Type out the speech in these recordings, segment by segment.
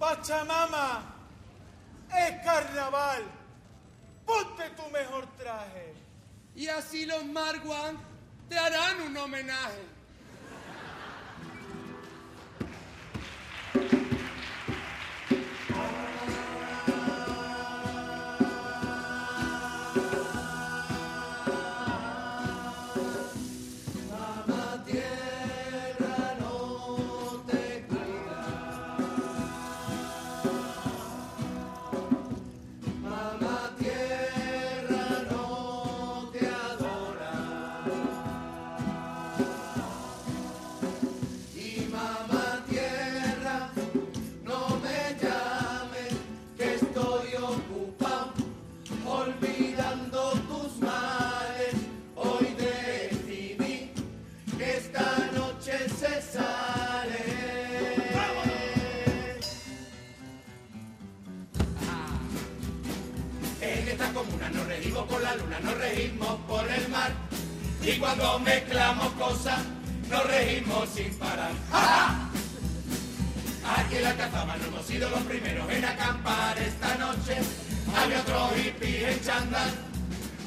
Pachamama, es carnaval. Ponte tu mejor traje. Y así los Marwan te harán un homenaje.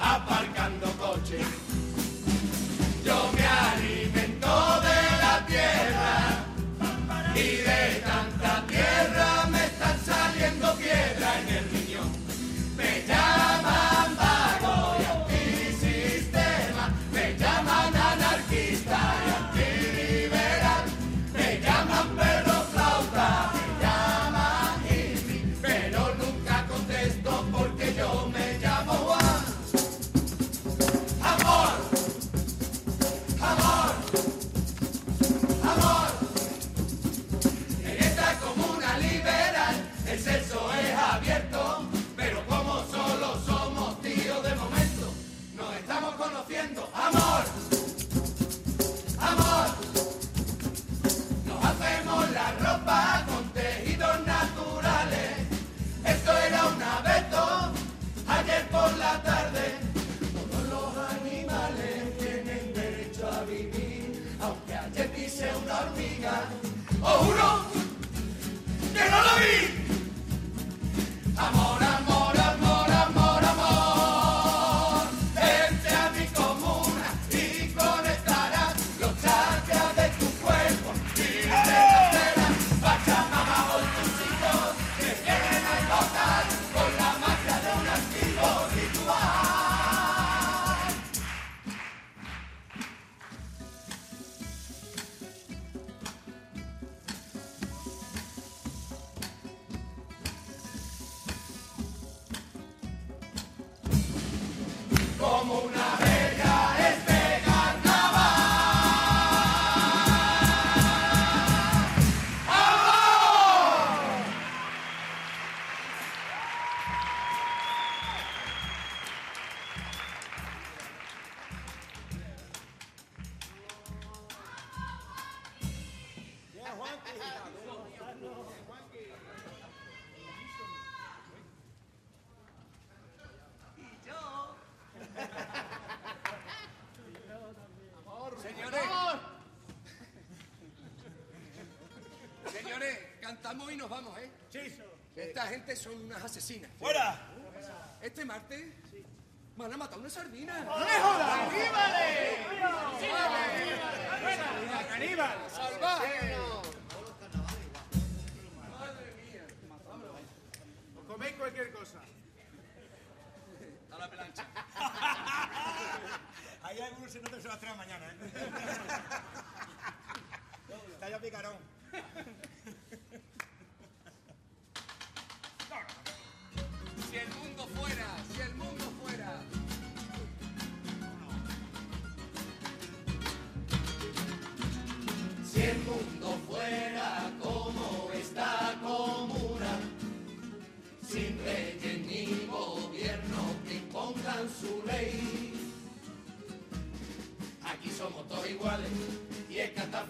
aparcando coches. amiga. Os juro que no lo vi. Y nos vamos, ¿eh? Sí. Esta gente son unas asesinas. ¡Fuera! Este martes van a matar una sardina. ¡No me jodas! ¡Caníbales! ¡Caníbal! ¡Salvaje! Os coméis cualquier cosa. A la pelancha. Hay algunos se notan que se las traen mañana, ¿eh? Está ya picarón.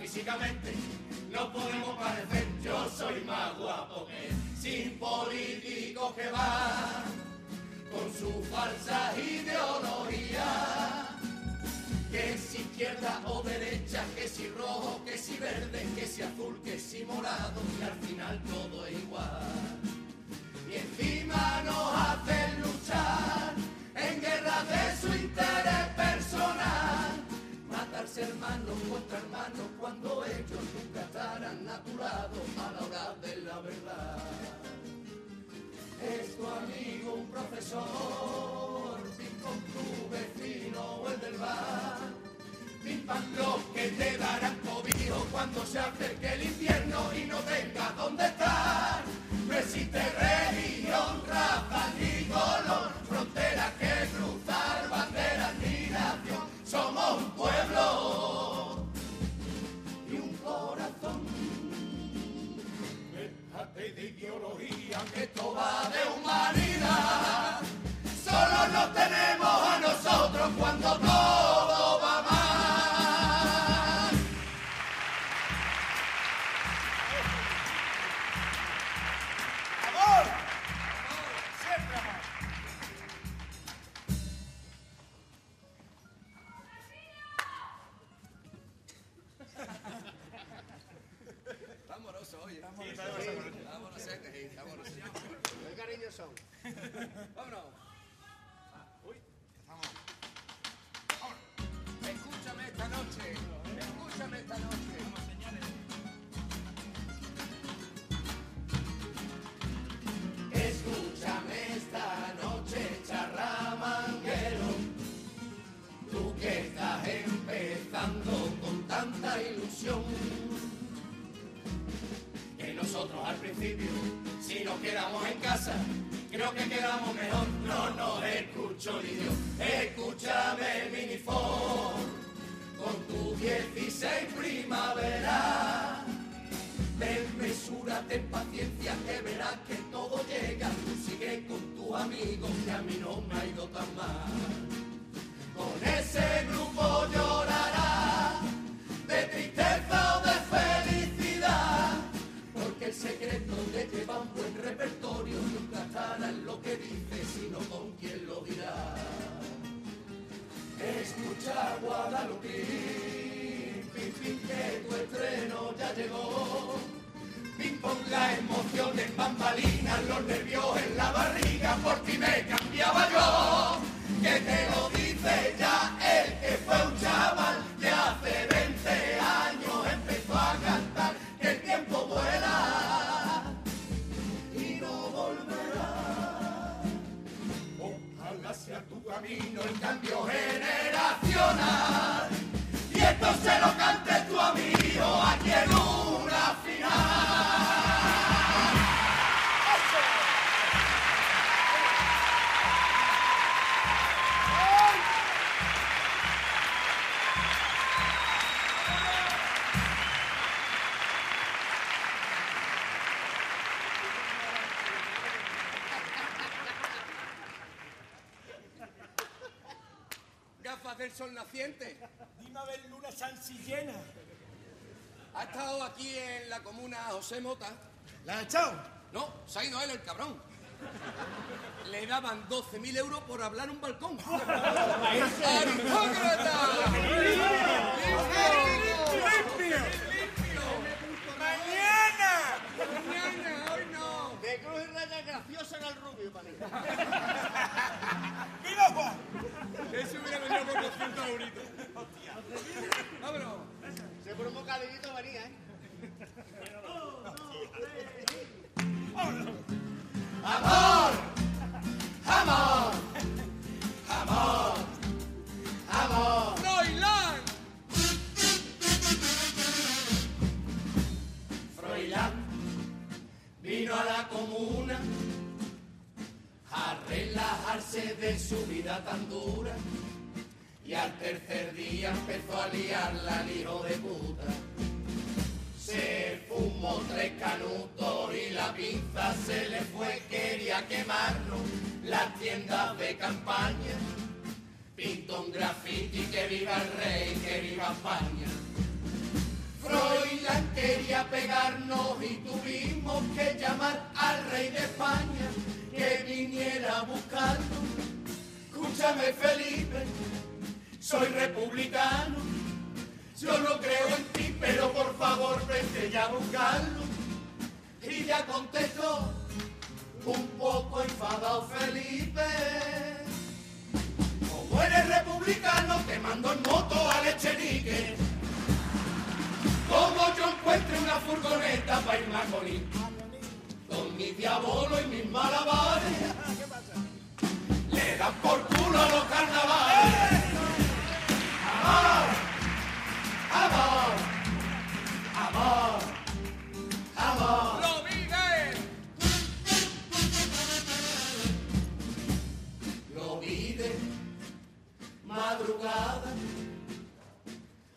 Físicamente no podemos parecer. Yo soy más guapo que sin político que va con su falsa ideología que si izquierda o derecha, que si rojo, que si verde, que si azul, que si morado, y al final todo es igual. Y encima nos hacen luchar en guerra de su interés. Matarse hermanos contra hermanos cuando ellos nunca estarán a tu a la hora de la verdad. Es tu amigo un profesor, pim con tu vecino o el del bar. Pam los que te darán cobijo cuando se acerque Qué cariños son. Vámonos. Uy, Escúchame esta noche. Escúchame esta noche. Escúchame esta noche, charramanguero, tú que estás empezando con tanta ilusión. Que nosotros al principio, si nos quedamos en casa, creo que quedamos mejor. No nos escucho ni Dios, escúchame minifón, con tu 16 primavera. Ten mesura, ten paciencia, que verás que todo llega. Tú sigue con tu amigo, que a mí no me ha ido tan mal. Con ese grupo llorará Porque el secreto de llevar un buen repertorio nunca estará en lo que dice, sino con quien lo dirá. Escucha Guadalupe, que tu estreno ya llegó. Pim pong, la emoción en bambalinas, los nervios en la barriga, por ti me cambiaba cambio generacional. Y esto se lo cante sol naciente. Dime a ver Luna Sansillena. Ha estado aquí en la comuna José Mota. ¿La has echado? No, se ha ido él, el cabrón. Le daban 12.000 euros por hablar en un balcón. ¡Aristócrata! ¡Limpio! ¡Mañana! Mañana, hoy no. De cruz y raya graciosa en el rubio, panita. ¡Viva Juan! Ese hubiera venido por 200 euritos. Vámonos. Bocadillito venía, ¿eh? La pinza se le fue, quería quemarnos las tiendas de campaña. Pintó un graffiti que viva el rey, que viva España. Froilán quería pegarnos y tuvimos que llamar al rey de España que viniera a buscarnos. Escúchame Felipe, soy republicano, Yo no creo en ti, pero por favor vente ya a buscarlo. Y ya contestó, un poco enfadado Felipe. Como eres republicano, te mando en moto al Echenique. Como yo encuentre una furgoneta para irme a Colín. Con mi diabolo y mis malabares. Le dan por culo a los carnavales. Amor,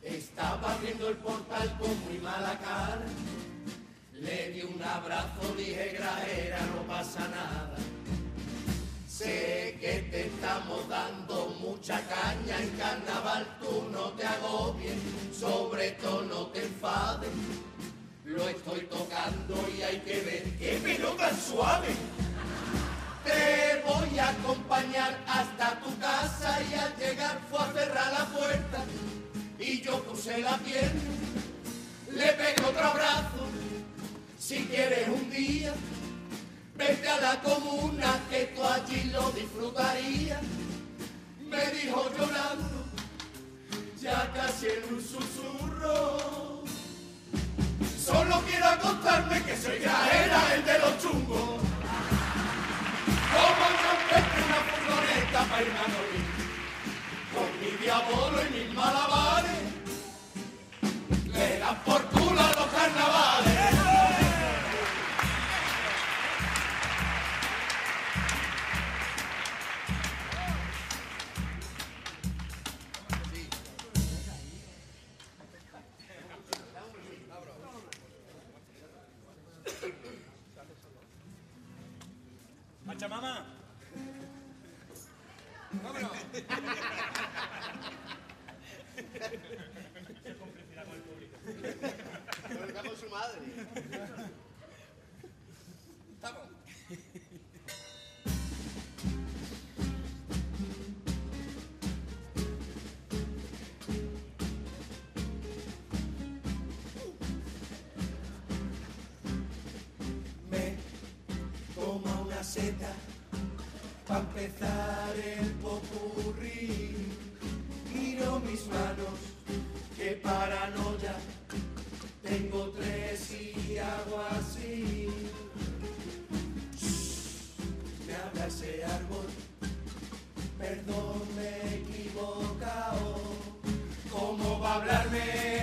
Estaba abriendo el portal con muy mala cara. Le di un abrazo, dije grajera, no pasa nada. Sé que te estamos dando mucha caña en carnaval, tú no te agobies, sobre todo no te enfades. Lo estoy tocando y hay que ver qué pelo tan suave. Te voy a acompañar hasta tu casa y al llegar fue a cerrar la puerta y yo puse la pierna, le pegué otro abrazo. Si quieres un día, vete a la comuna que tú allí lo disfrutarías. Me dijo llorando, ya casi en un susurro. Solo quiero acostarme que soy grajera, el de los chungos. Con mi diabolo y mis malabares, le dan por Me toma una seta para empezar el popurrí. Miro mis manos, qué paranoia, tengo tres y hago así. Me habla ese árbol, perdón me he equivocado. ¿Cómo va a hablarme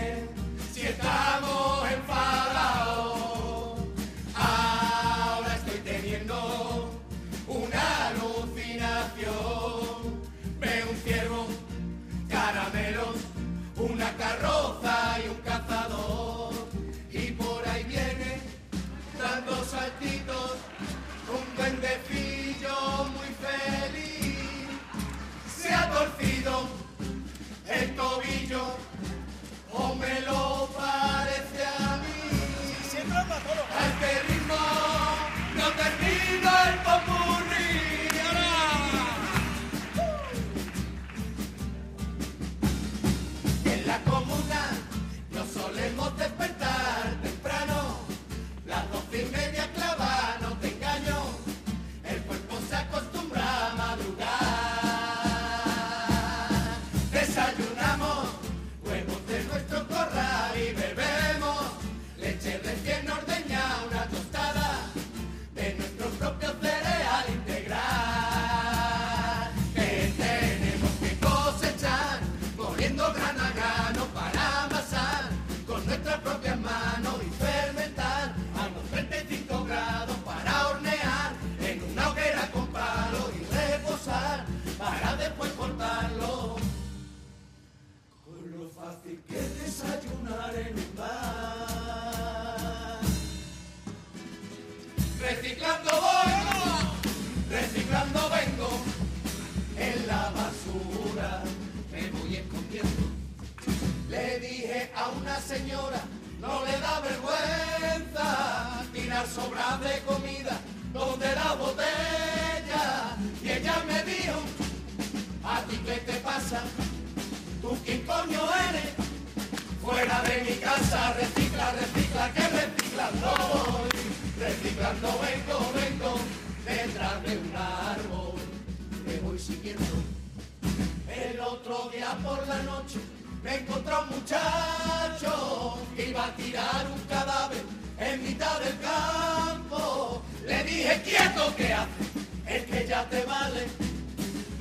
El otro día por la noche me encontré a un muchacho que iba a tirar un cadáver en mitad del campo. Le dije, quieto, que haces? el que ya te vale.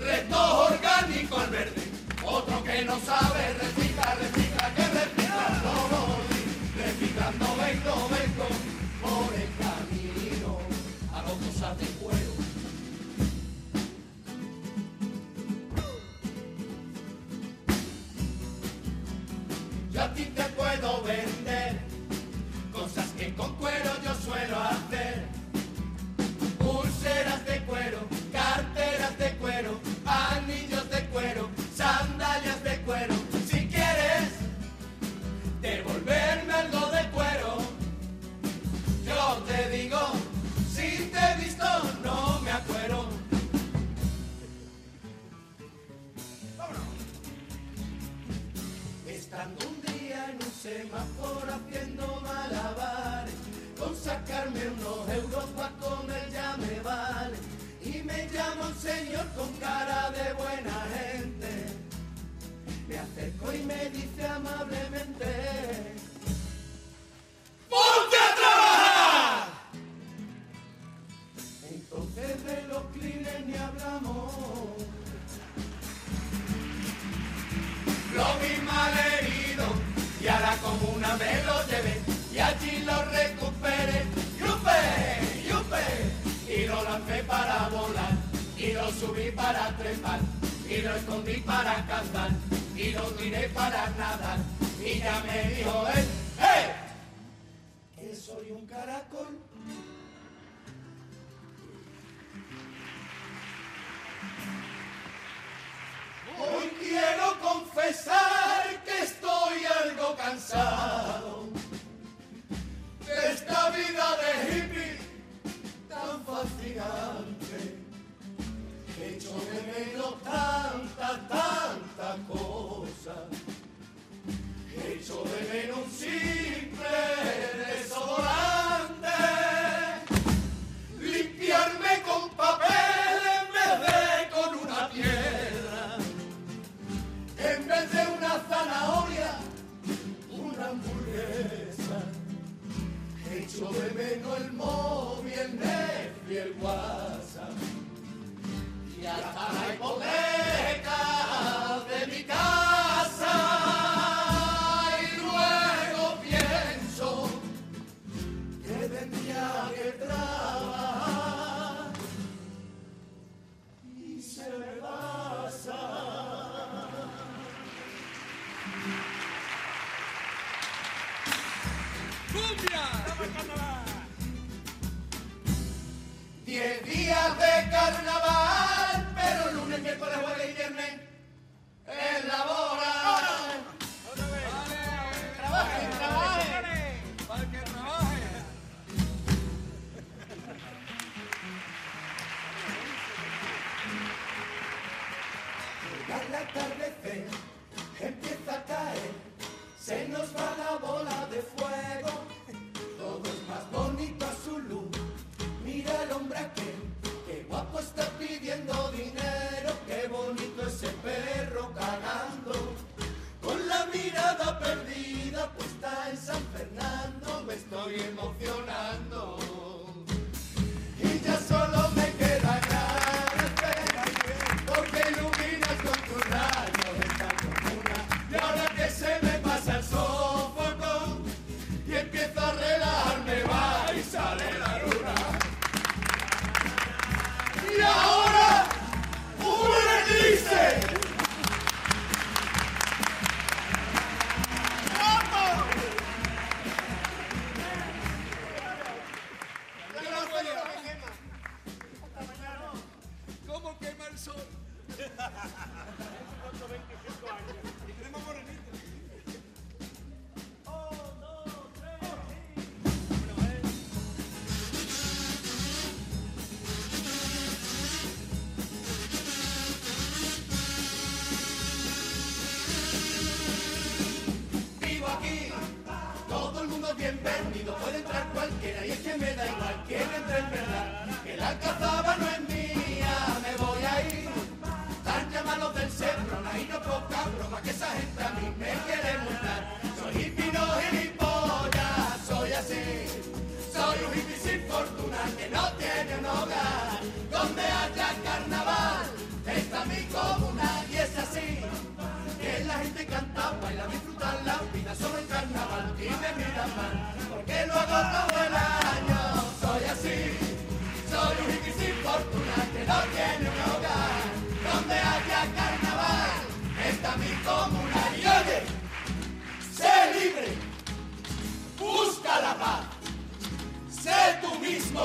Reto orgánico al verde, otro que no sabe reciclar, reciclar. a ti te puedo vender cosas que con cuero yo suelo hacer. semáforo haciendo malabares con sacarme unos euros hamburguesa. Echo de menos el móvil, el Netflix, el WhatsApp. Y hasta la hipoteca. ruido puede entrar cualquiera y es que me da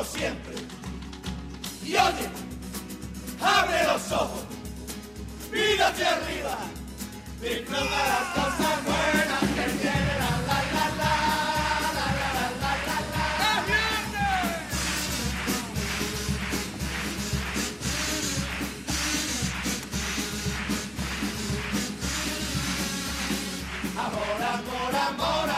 siempre. Y oye, abre los ojos, mira arriba, disfruta las cosas buenas que tiene la la la la. la, la, la, la, la. Amor, amor, amor.